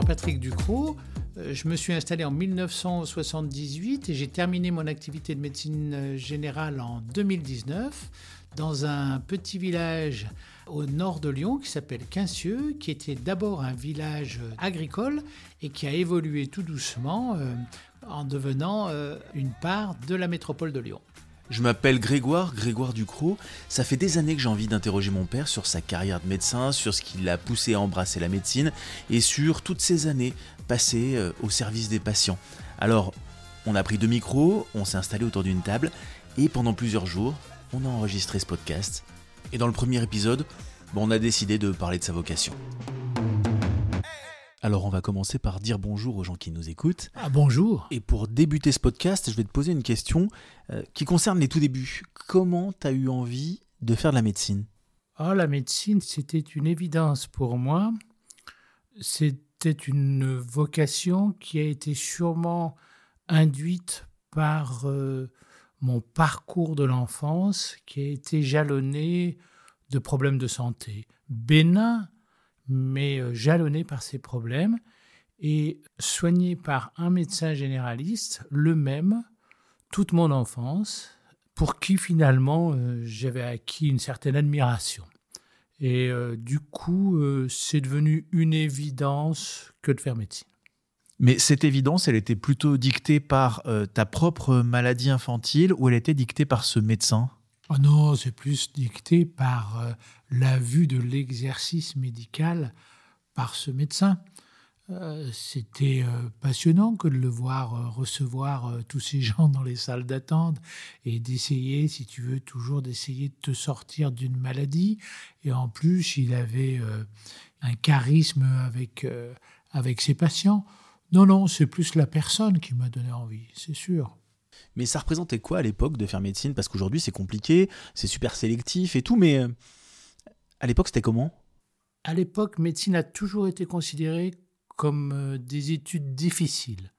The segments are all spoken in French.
Patrick Ducrot. Euh, Je me suis installé en 1978 et j'ai terminé mon activité de médecine euh, générale en 2019 dans un petit village au nord de Lyon qui s'appelle Quincieux, qui était d'abord un village euh, agricole et qui a évolué tout doucement en devenant une part de la métropole de Lyon. Je m'appelle Grégoire, Grégoire Ducrot. Ça fait des années que j'ai envie d'interroger mon père sur sa carrière de médecin, sur ce qui l'a poussé à embrasser la médecine et sur toutes ces années passées euh, au service des patients. Alors, on a pris deux micros, on s'est installé autour d'une table et pendant plusieurs jours, on a enregistré ce podcast. Et dans le premier épisode, on a décidé de parler de sa vocation. Alors on va commencer par dire bonjour aux gens qui nous écoutent. Ah bonjour Et pour débuter ce podcast, je vais te poser une question euh, qui concerne les tout débuts. Comment tu as eu envie de faire de la médecine? Ah, la médecine, c'était une évidence pour moi. C'était une vocation qui a été sûrement induite par euh, mon parcours de l'enfance, qui a été jalonné de problèmes de santé. Bénin, mais euh, jalonné par ces problèmes et soigné par un médecin généraliste, le même, toute mon enfance, pour qui finalement euh, j'avais acquis une certaine admiration. Et euh, du coup, c'est devenu une évidence que de faire médecine. Mais cette évidence, elle était plutôt dictée par ta propre maladie infantile ou elle était dictée par ce médecin? Oh non, c'est plus dicté par euh, la vue de l'exercice médical par ce médecin. Euh, C'était euh, passionnant que de le voir recevoir tous ces gens dans les salles d'attente et d'essayer, si tu veux, toujours d'essayer de te sortir d'une maladie. Et en plus, il avait un charisme avec, avec ses patients. Non, non, c'est plus la personne qui m'a donné envie, c'est sûr. Mais ça représentait quoi à l'époque de faire médecine? Parce qu'aujourd'hui c'est compliqué, c'est super sélectif et tout, mais euh, à l'époque c'était comment? À l'époque, médecine a toujours été considérée comme euh, des études difficiles.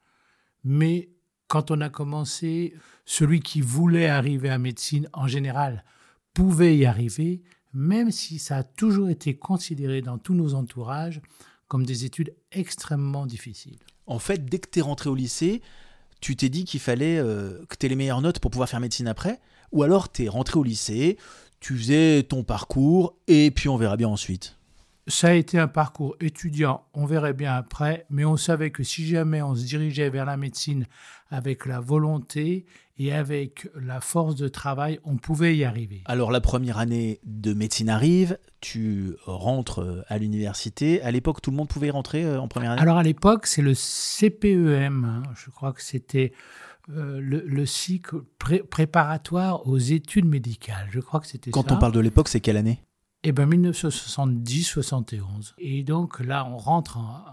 Mais quand on a commencé, celui qui voulait arriver à médecine, en général, pouvait y arriver, même si ça a toujours été considéré dans tous nos entourages comme des études extrêmement difficiles. En fait, dès que t'es rentré au lycée, tu t'es dit qu'il fallait euh, que t'aies les meilleures notes pour pouvoir faire médecine après Ou alors t'es rentré au lycée, tu faisais ton parcours et puis on verra bien ensuite. Ça a été un parcours étudiant, on verrait bien après, mais on savait que si jamais on se dirigeait vers la médecine avec la volonté et avec la force de travail, on pouvait y arriver. Alors la première année de médecine arrive, tu rentres euh, à l'université. À l'époque, tout le monde pouvait y rentrer euh, en première année? Alors à l'époque, c'est le CPEM, hein, je crois que c'était euh, le, le cycle pré- préparatoire aux études médicales. Je crois que c'était ça. Quand on parle de l'époque, c'est quelle année? Eh bien, 1970-71. Et donc là, on rentre, en-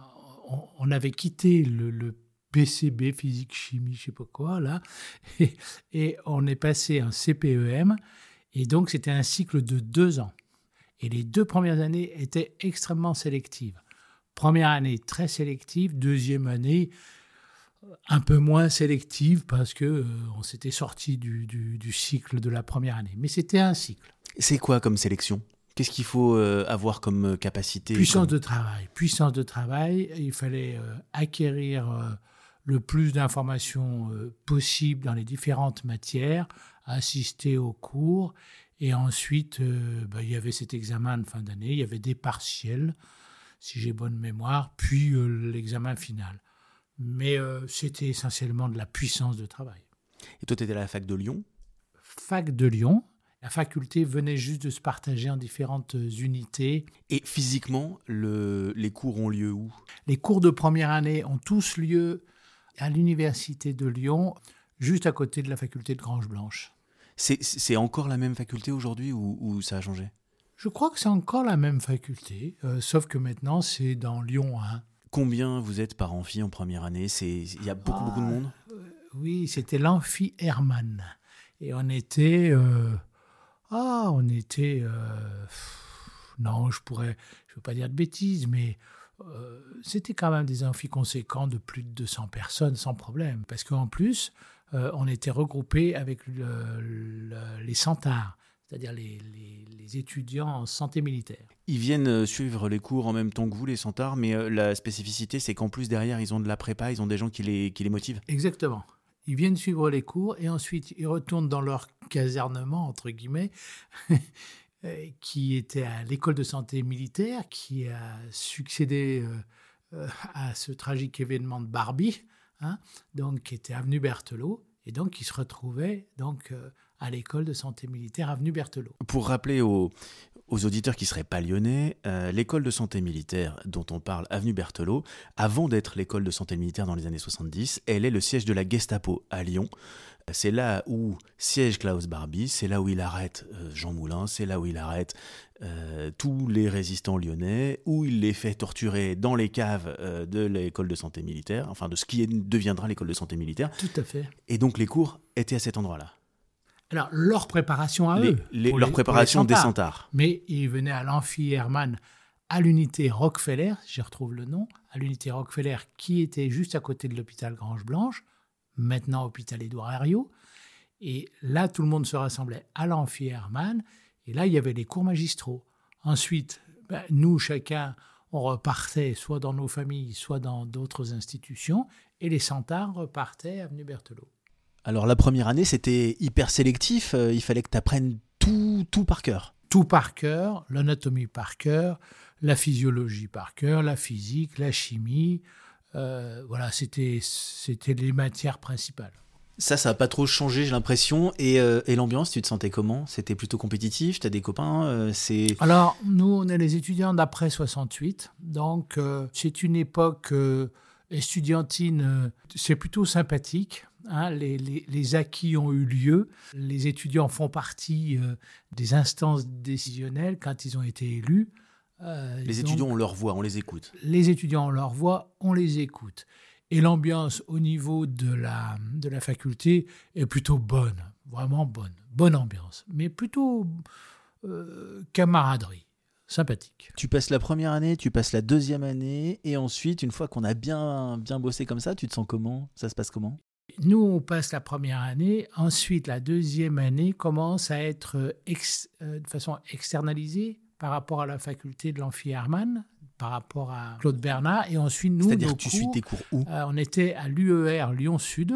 on, on avait quitté le, le PCB, physique, chimie, je sais pas quoi, là, et, et on est passé en CPEM, et donc c'était un cycle de deux ans. Et les deux premières années étaient extrêmement sélectives. Première année très sélective, deuxième année un peu moins sélective parce que euh, on s'était sorti du, du- du cycle de la première année. Mais c'était un cycle. C'est quoi comme sélection? Qu'est-ce qu'il faut euh, avoir comme euh, capacité? Puissance comme- de travail. Puissance de travail. Il fallait euh, acquérir le plus d'informations euh, possible dans les différentes matières, assister aux cours. Et ensuite, euh, ben, il y avait cet examen de fin d'année. Il y avait des partiels, si j'ai bonne mémoire, puis euh, l'examen final. Mais c'était essentiellement de la puissance de travail. Et toi, tu étais à la fac de Lyon? Fac de Lyon. La faculté venait juste de se partager en différentes unités. Et physiquement, le- les cours ont lieu où? Les cours de première année ont tous lieu à l'université de Lyon, juste à côté de la faculté de Grange-Blanche. C'est c'est encore la même faculté aujourd'hui ou, ou ça a changé? Je crois que c'est encore la même faculté, euh, sauf que maintenant c'est dans Lyon 1. Combien vous êtes par amphi en première année? C'est Il y a beaucoup, beaucoup de Ah. monde? Oui, c'était l'amphi Hermann. Et on était. euh, ah, on était. euh, non, je pourrais. Je ne veux pas dire de bêtises, mais euh, c'était quand même des amphis conséquents de plus de 200 personnes sans problème. Parce qu'en plus, euh, on était regroupés avec le- le- les Centares, c'est-à-dire les, les, étudiants en santé militaire. Ils viennent euh, suivre les cours en même temps que vous, les centaures, mais la spécificité, c'est qu'en plus, derrière, ils ont de la prépa, ils ont des gens qui les, qui les motivent. Exactement. Ils viennent suivre les cours et ensuite ils retournent dans leur casernement, entre guillemets, qui était à l'école de santé militaire, qui a succédé à ce tragique événement de Barbie, hein, donc qui était avenue Berthelot. Et donc, ils se retrouvaient donc, à l'école de santé militaire avenue Berthelot. Pour rappeler aux, auditeurs qui seraient pas lyonnais, euh, l'école de santé militaire dont on parle avenue Berthelot, avant d'être l'école de santé militaire dans les années 70, elle est le siège de la Gestapo à Lyon. C'est là où siège Klaus Barbie, c'est là où il arrête euh, Jean Moulin, c'est là où il arrête euh, tous les résistants lyonnais, où il les fait torturer dans les caves de l'école de santé militaire, enfin de ce qui deviendra l'école de santé militaire. Tout à fait. Et donc les cours étaient à cet endroit-là. Alors, leur préparation à eux. leur préparation des centaures. Mais ils venaient à l'amphi Hermann, à l'unité Rockefeller, j'y retrouve le nom, à l'unité Rockefeller qui était juste à côté de l'hôpital Grange Blanche, maintenant hôpital Édouard Herriot. Et là, tout le monde se rassemblait à l'amphi Hermann. Et là, il y avait les cours magistraux. Ensuite, ben, nous, chacun, on repartait soit dans nos familles, soit dans d'autres institutions. Et les centaures repartaient avenue Berthelot. Alors la première année, c'était hyper sélectif, euh, il fallait que tu apprennes tout, tout par cœur. Tout par cœur, l'anatomie par cœur, la physiologie par cœur, la physique, la chimie. Euh, voilà, c'était les matières principales. Ça, ça n'a pas trop changé, j'ai l'impression. Et, euh, et l'ambiance, tu te sentais comment? C'était plutôt compétitif Tu as des copains c'est Alors, nous, on est les étudiants d'après 68. Donc, c'est une époque estudiantine, c'est plutôt sympathique. Hein, les, acquis ont eu lieu. Les étudiants font partie euh, des instances décisionnelles quand ils ont été élus. Euh, les étudiants, on leur voit, on les écoute. Les étudiants, on leur voit, on les écoute. Et l'ambiance au niveau de la, de la faculté est plutôt bonne, vraiment bonne, bonne ambiance, mais plutôt euh, camaraderie sympathique. Tu passes la première année, tu passes la deuxième année, et ensuite, une fois qu'on a bien, bien bossé comme ça, tu te sens comment? Ça se passe comment? Nous, on passe la première année. Ensuite, la deuxième année commence à être euh, de façon externalisée par rapport à la faculté de l'amphi Hermann, par rapport à Claude Bernard. Et ensuite, nous, C'est-à-dire tu suis tes cours où? euh, On était à l'UER Lyon-Sud,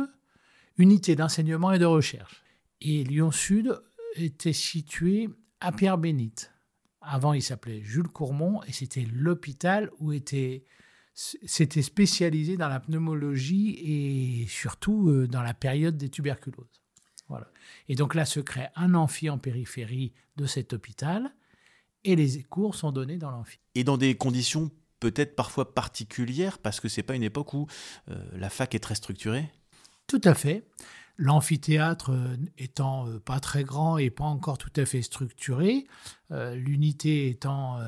unité d'enseignement et de recherche. Et Lyon-Sud était situé à Pierre-Bénite. Avant, il s'appelait Jules Courmont et c'était l'hôpital où était s'était spécialisé dans la pneumologie et surtout euh, dans la période des tuberculoses. Voilà. Et donc là se crée un amphi en périphérie de cet hôpital et les cours sont donnés dans l'amphi. Et dans des conditions peut-être parfois particulières parce que c'est pas une époque où euh, la fac est très structurée? Tout à fait. L'amphithéâtre euh, étant pas très grand et pas encore tout à fait structuré, l'unité étant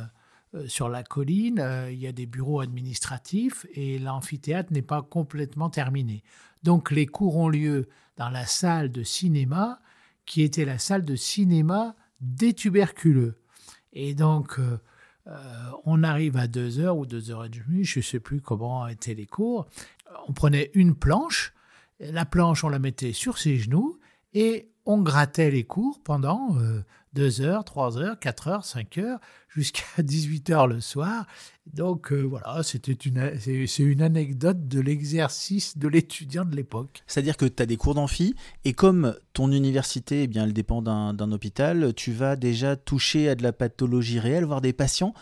sur la colline, euh, il y a des bureaux administratifs et l'amphithéâtre n'est pas complètement terminé. Donc les cours ont lieu dans la salle de cinéma qui était la salle de cinéma des tuberculeux. Et donc euh, on arrive à 2h ou 2h30, je ne sais plus comment étaient les cours. On prenait une planche, la planche on la mettait sur ses genoux et on grattait les cours pendant 2 heures, 3 heures, 4 heures, 5 heures, jusqu'à 18 heures le soir. Donc euh, voilà, c'était une, c'est, une anecdote de l'exercice de l'étudiant de l'époque. C'est-à-dire que tu as des cours d'amphi, et comme ton université, eh bien, elle dépend d'un, d'un hôpital, tu vas déjà toucher à de la pathologie réelle, voir des patients,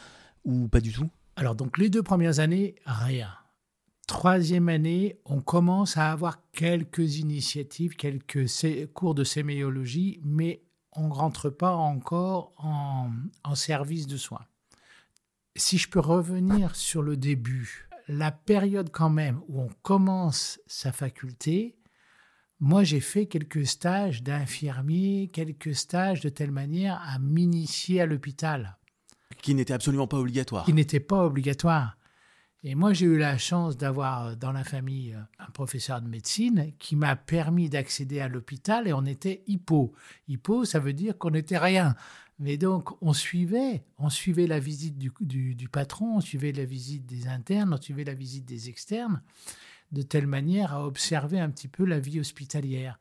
ou pas du tout? Alors donc les deux premières années, rien. Troisième année, on commence à avoir quelques initiatives, quelques cours de séméologie, mais on ne rentre pas encore en, service de soins. Si je peux revenir sur le début, la période quand même où on commence sa faculté, moi j'ai fait quelques stages d'infirmier, quelques stages de telle manière à m'initier à l'hôpital. Qui n'était absolument pas obligatoire. Qui n'était pas obligatoire. Et moi, j'ai eu la chance d'avoir euh, dans la famille euh, un professeur de médecine qui m'a permis d'accéder à l'hôpital et on était hypo. Hypo, ça veut dire qu'on n'était rien. Mais donc, on suivait, on suivait la visite du, du, patron, on suivait la visite des internes, on suivait la visite des externes, de telle manière à observer un petit peu la vie hospitalière.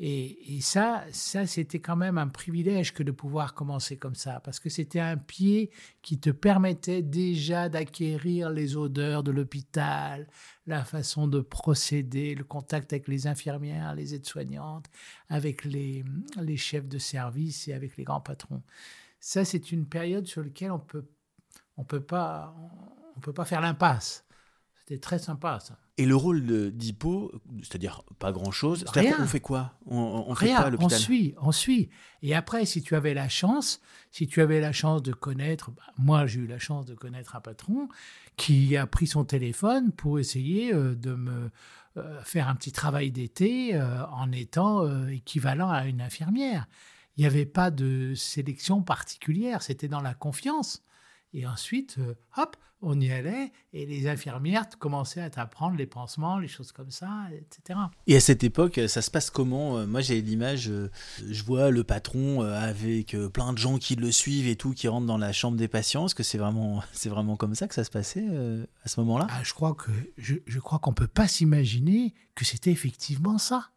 Et, ça, ça c'était quand même un privilège que de pouvoir commencer comme ça, parce que c'était un pied qui te permettait déjà d'acquérir les odeurs de l'hôpital, la façon de procéder, le contact avec les infirmières, les aides-soignantes, avec les, les chefs de service et avec les grands patrons. Ça, c'est une période sur laquelle on peut, on peut pas, on peut pas faire l'impasse. C'était très sympa, ça. Et le rôle d'Hippo, c'est-à-dire pas grand-chose, on fait quoi? On, fait quoi à l'hôpital? On suit, on suit. Et après, si tu avais la chance, si tu avais la chance de connaître, bah, moi j'ai eu la chance de connaître un patron qui a pris son téléphone pour essayer euh, de me euh, faire un petit travail d'été euh, en étant équivalent à une infirmière. Il n'y avait pas de sélection particulière, c'était dans la confiance. Et ensuite, euh, hop, on y allait et les infirmières commençaient à t'apprendre les pansements, les choses comme ça, etc. Et à cette époque, ça se passe comment? Moi, j'ai l'image, euh, je vois le patron euh, avec plein de gens qui le suivent et tout, qui rentrent dans la chambre des patients. Est-ce que c'est vraiment, c'est vraiment comme ça que ça se passait à ce moment-là? Ah, Je crois que je, je crois qu'on peut pas s'imaginer que c'était effectivement ça.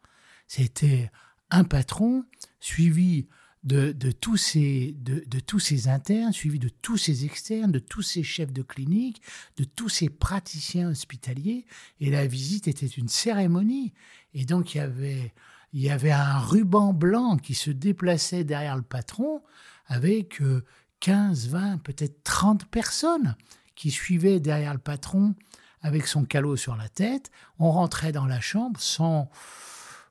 C'était un patron suivi de, tous ces, de, tous ces internes, suivis de tous ces externes, de tous ces chefs de clinique, de tous ces praticiens hospitaliers. Et la visite était une cérémonie. Et donc, il y avait, il y avait un ruban blanc qui se déplaçait derrière le patron avec 15, euh, 20, peut-être 30 personnes qui suivaient derrière le patron avec son calot sur la tête. On rentrait dans la chambre sans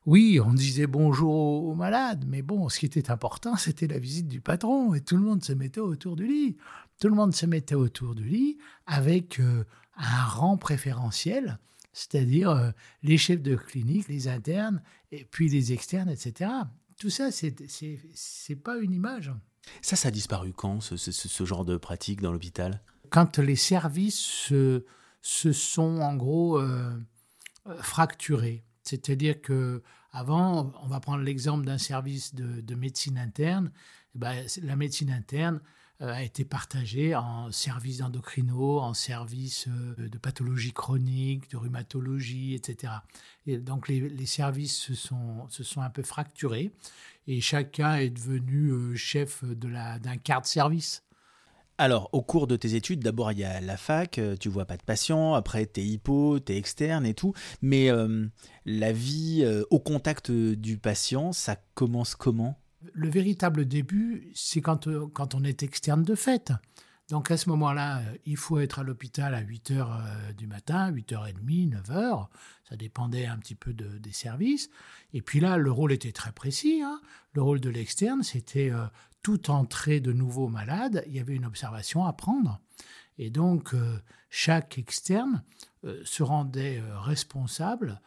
oui, on disait bonjour aux malades, mais bon, ce qui était important, c'était la visite du patron, et tout le monde se mettait autour du lit. Tout le monde se mettait autour du lit avec euh, un rang préférentiel, c'est-à-dire euh, les chefs de clinique, les internes, et puis les externes, etc. Tout ça, c'est n'est pas une image. Ça, ça a disparu quand, ce, genre de pratique dans l'hôpital? Quand les services se, sont en gros euh, fracturés. C'est-à-dire que avant, on va prendre l'exemple d'un service de, médecine interne. Eh ben, la médecine interne euh, a été partagée en services d'endocrino, en services euh, de pathologie chronique, de rhumatologie, etc. Et donc les, services se sont, un peu fracturés et chacun est devenu euh, chef d'un quart de service. Alors, au cours de tes études, d'abord il y a la fac, euh, tu vois pas de patients, après t'es hypo, t'es externe et tout, mais euh, la vie euh, au contact du patient, ça commence comment? Le véritable début, c'est quand, quand on est externe de fait. Donc à ce moment-là, il faut être à l'hôpital à 8 h du matin, 8h30, 9 h. Ça dépendait un petit peu des services. Et puis là, le rôle était très précis. Hein. Le rôle de l'externe, c'était toute entrée de nouveaux malades, il y avait une observation à prendre. Et donc, euh, chaque externe euh, se rendait euh, responsable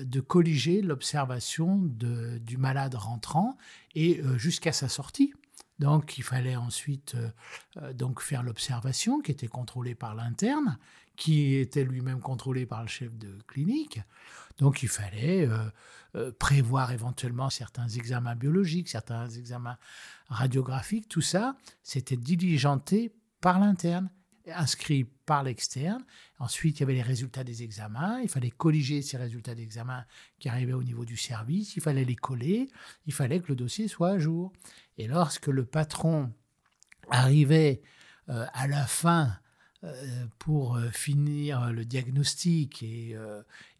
de colliger l'observation du malade rentrant et jusqu'à sa sortie. Donc, il fallait ensuite donc faire l'observation qui était contrôlée par l'interne, qui était lui-même contrôlé par le chef de clinique. Donc, il fallait prévoir éventuellement certains examens biologiques, certains examens radiographique, tout ça, c'était diligenté par l'interne, inscrit par l'externe. Ensuite, il y avait les résultats des examens. Il fallait colliger ces résultats d'examen qui arrivaient au niveau du service. Il fallait les coller. Il fallait que le dossier soit à jour. Et lorsque le patron arrivait euh, à la fin euh, pour euh, finir le diagnostic et,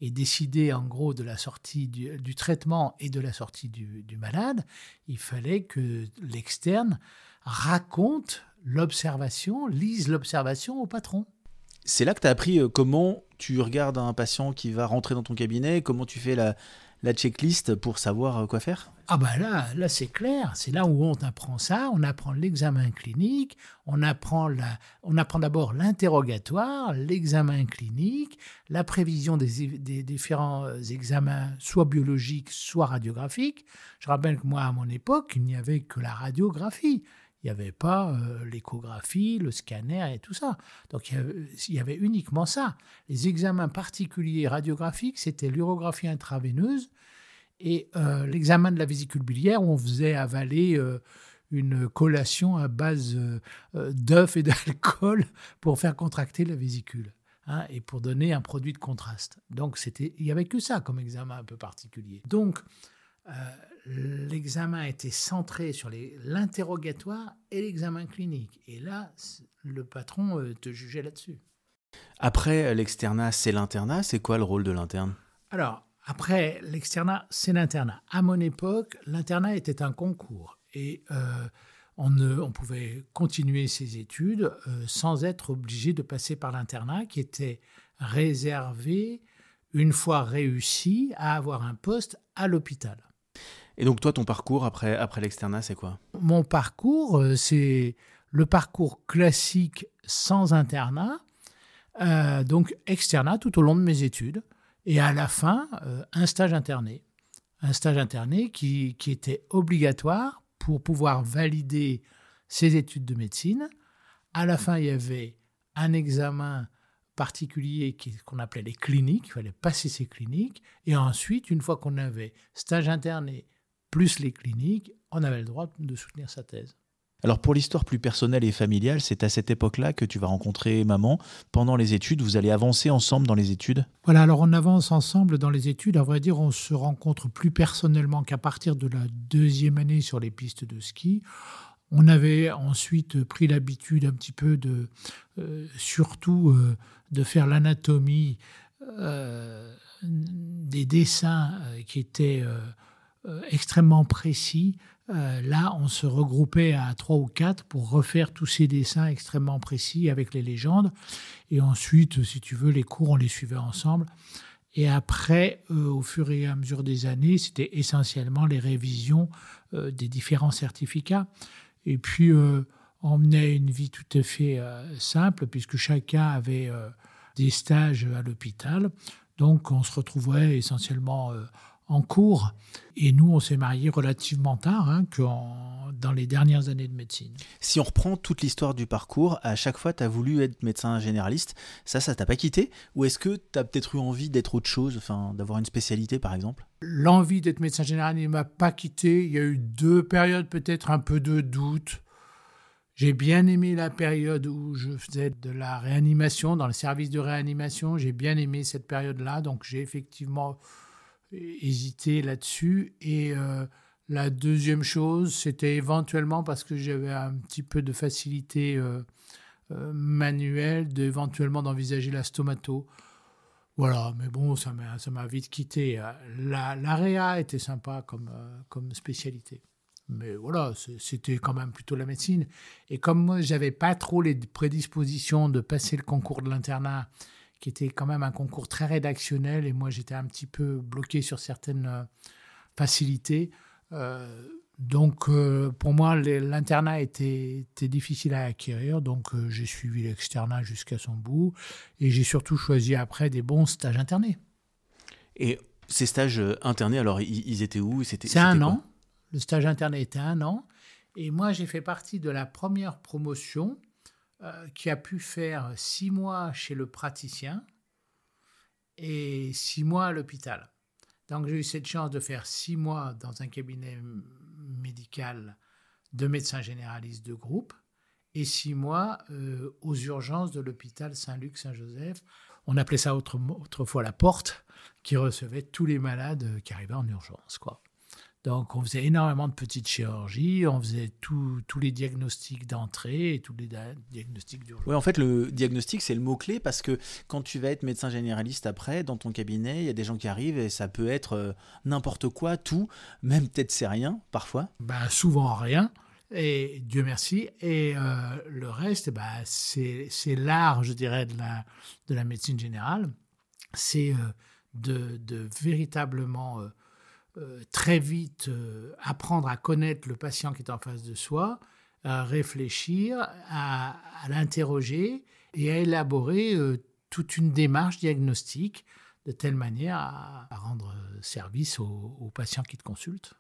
décider en gros de la sortie du, traitement et de la sortie du malade, il fallait que l'externe raconte l'observation, lise l'observation au patron. C'est là que tu as appris euh, comment tu regardes un patient qui va rentrer dans ton cabinet, comment tu fais la, la checklist pour savoir quoi faire? Ah bah là, là c'est clair, c'est là où on apprend ça, on apprend l'examen clinique, on apprend, la, on apprend d'abord l'interrogatoire, l'examen clinique, la prévision des, des, différents examens, soit biologiques, soit radiographiques. Je rappelle que moi, à mon époque, il n'y avait que la radiographie. Il n'y avait pas euh, l'échographie, le scanner et tout ça. Donc il y, avait, uniquement ça. Les examens particuliers radiographiques, c'était l'urographie intraveineuse et euh, l'examen de la vésicule biliaire où on faisait avaler euh, une collation à base d'œufs et d'alcool pour faire contracter la vésicule. Hein, et pour donner un produit de contraste. Donc c'était, il n'y avait que ça comme examen un peu particulier. Donc l'examen était centré sur l'interrogatoire et l'examen clinique. Et là, le patron te jugeait là-dessus. Après l'externat, c'est l'internat. C'est quoi le rôle de l'interne? Alors, après l'externat, c'est l'internat. À mon époque, l'internat était un concours. Et on, pouvait continuer ses études euh, sans être obligé de passer par l'internat qui était réservé, une fois réussi, à avoir un poste à l'hôpital. Et donc toi, ton parcours après, après l'externat, c'est quoi? Mon parcours, euh, c'est le parcours classique sans internat, euh, donc externat tout au long de mes études, et à la fin, un stage interné. Un stage interné qui, qui était obligatoire pour pouvoir valider ses études de médecine. À la fin, il y avait un examen particulier qu'on appelait les cliniques, il fallait passer ces cliniques, et ensuite, une fois qu'on avait stage interné plus les cliniques, on avait le droit de soutenir sa thèse. Alors pour l'histoire plus personnelle et familiale, c'est à cette époque-là que tu vas rencontrer maman. Pendant les études, vous allez avancer ensemble dans les études? Voilà, alors on avance ensemble dans les études. À vrai dire, on se rencontre plus personnellement qu'à partir de la deuxième année sur les pistes de ski. On avait ensuite pris l'habitude un petit peu de, euh, surtout, euh, de faire l'anatomie euh, des dessins qui étaient extrêmement précis euh, là, on se regroupait à trois ou quatre pour refaire tous ces dessins extrêmement précis avec les légendes. Et ensuite, si tu veux, les cours, on les suivait ensemble. Et après, euh, au fur et à mesure des années, c'était essentiellement les révisions euh, des différents certificats. Et puis, on menait une vie tout à fait simple, puisque chacun avait des stages à l'hôpital. Donc, on se retrouvait essentiellement en cours. Et nous, on s'est mariés relativement tard, hein, dans les dernières années de médecine. Si on reprend toute l'histoire du parcours, à chaque fois, tu as voulu être médecin généraliste. Ça, ça t'a pas quitté? Ou est-ce que tu as peut-être eu envie d'être autre chose, enfin, d'avoir une spécialité, par exemple? L'envie d'être médecin généraliste ne m'a pas quitté. Il y a eu deux périodes, peut-être un peu de doute. J'ai bien aimé la période où je faisais de la réanimation, dans le service de réanimation. J'ai bien aimé cette période-là. Donc, j'ai effectivement hésité là-dessus. Et euh, la deuxième chose, c'était éventuellement parce que j'avais un petit peu de facilité euh, euh, manuelle, d'éventuellement d'envisager la stomato. Voilà, mais bon, ça m'a, vite quitté. La, l'AREA était sympa comme, comme spécialité. Mais voilà, c'était quand même plutôt la médecine. Et comme moi, j'avais pas trop les prédispositions de passer le concours de l'internat qui était quand même un concours très rédactionnel et moi j'étais un petit peu bloqué sur certaines euh, facilités. Euh, donc euh, pour moi l'internat était, était, difficile à acquérir, donc j'ai suivi l'externat jusqu'à son bout et j'ai surtout choisi après des bons stages internés. Et ces stages internés, alors ils, étaient où? C'était C'est un an. Le stage interné était un an. Et moi, j'ai fait partie de la première promotion euh, qui a pu faire six mois chez le praticien et six mois à l'hôpital. Donc j'ai eu cette chance de faire six mois dans un cabinet médical de médecins généralistes de groupe et six mois euh, aux urgences de l'hôpital Saint-Luc-Saint-Joseph. On appelait ça autrefois la porte, qui recevait tous les malades qui arrivaient en urgence. Quoi. Donc, on faisait énormément de petites chirurgies, on faisait tous les diagnostics d'entrée et tous les diagnostics d'urgence. Oui, en fait, le diagnostic, c'est le mot-clé parce que quand tu vas être médecin généraliste après, dans ton cabinet, il y a des gens qui arrivent et ça peut être euh, n'importe quoi, tout, même peut-être c'est rien, parfois. Ben, souvent rien. Et Dieu merci. Et euh, le reste, bah, c'est l'art, je dirais, de la, de la médecine générale. C'est euh, de, de, véritablement euh, très vite euh, apprendre à connaître le patient qui est en face de soi, à réfléchir, à, l'interroger et à élaborer euh, toute une démarche diagnostique de telle manière à, rendre service aux, patients qui te consultent.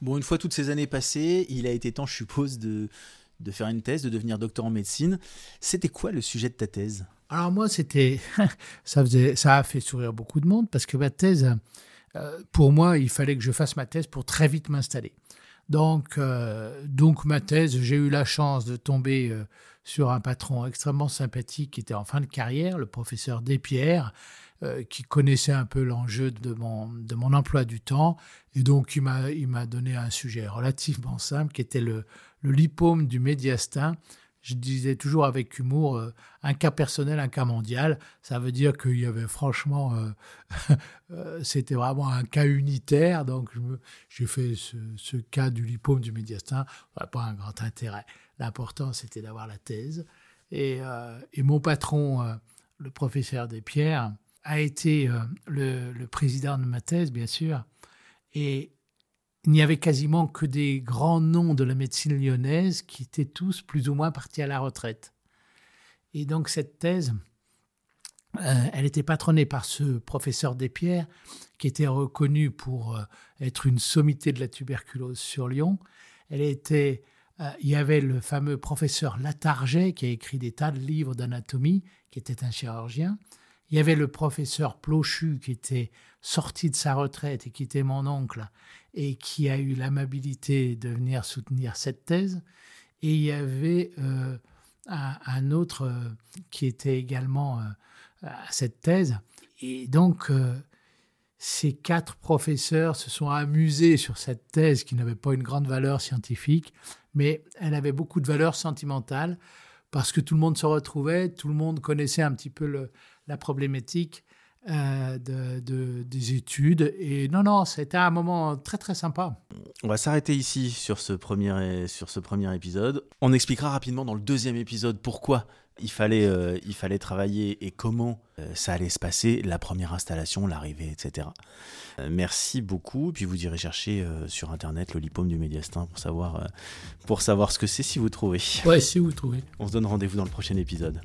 Bon, une fois toutes ces années passées, il a été temps, je suppose, de, de faire une thèse, de devenir docteur en médecine. C'était quoi le sujet de ta thèse? Alors moi, c'était ça faisait ça a fait sourire beaucoup de monde parce que ma thèse euh, pour moi, il fallait que je fasse ma thèse pour très vite m'installer. Donc, donc ma thèse, j'ai eu la chance de tomber sur un patron extrêmement sympathique qui était en fin de carrière, le professeur Despierres, qui connaissait un peu l'enjeu de mon, de mon emploi du temps. Et donc, il m'a donné un sujet relativement simple qui était le, le lipome du médiastin je disais toujours avec humour, euh, un cas personnel, un cas mondial. Ça veut dire qu'il y avait franchement, euh, euh, c'était vraiment un cas unitaire. Donc j'ai fait ce, cas du lipome du médiastin. Pas un grand intérêt. L'important, c'était d'avoir la thèse. Et, mon patron, le professeur Despierres, a été le, le président de ma thèse, bien sûr. Et il n'y avait quasiment que des grands noms de la médecine lyonnaise qui étaient tous plus ou moins partis à la retraite. Et donc cette thèse, euh, elle était patronnée par ce professeur Despierres, qui était reconnu pour euh, être une sommité de la tuberculose sur Lyon. Elle était, euh, il y avait le fameux professeur Latarget, qui a écrit des tas de livres d'anatomie, qui était un chirurgien. Il y avait le professeur Plochu, qui était sorti de sa retraite et qui était mon oncle, et qui a eu l'amabilité de venir soutenir cette thèse. Et il y avait euh, un, autre euh, qui était également euh, à cette thèse. Et donc, ces quatre professeurs se sont amusés sur cette thèse qui n'avait pas une grande valeur scientifique, mais elle avait beaucoup de valeur sentimentale parce que tout le monde se retrouvait, tout le monde connaissait un petit peu la problématique euh, de, des études. Et non, non, c'était un moment très très sympa. On va s'arrêter ici sur ce, premier, sur ce premier épisode. On expliquera rapidement dans le deuxième épisode pourquoi il fallait, euh, il fallait travailler et comment euh, ça allait se passer, la première installation, l'arrivée, etc. merci beaucoup. Puis vous irez chercher sur internet le lipome du médiastin pour savoir, pour savoir ce que c'est si vous trouvez. Ouais, si vous trouvez. On se donne rendez-vous dans le prochain épisode.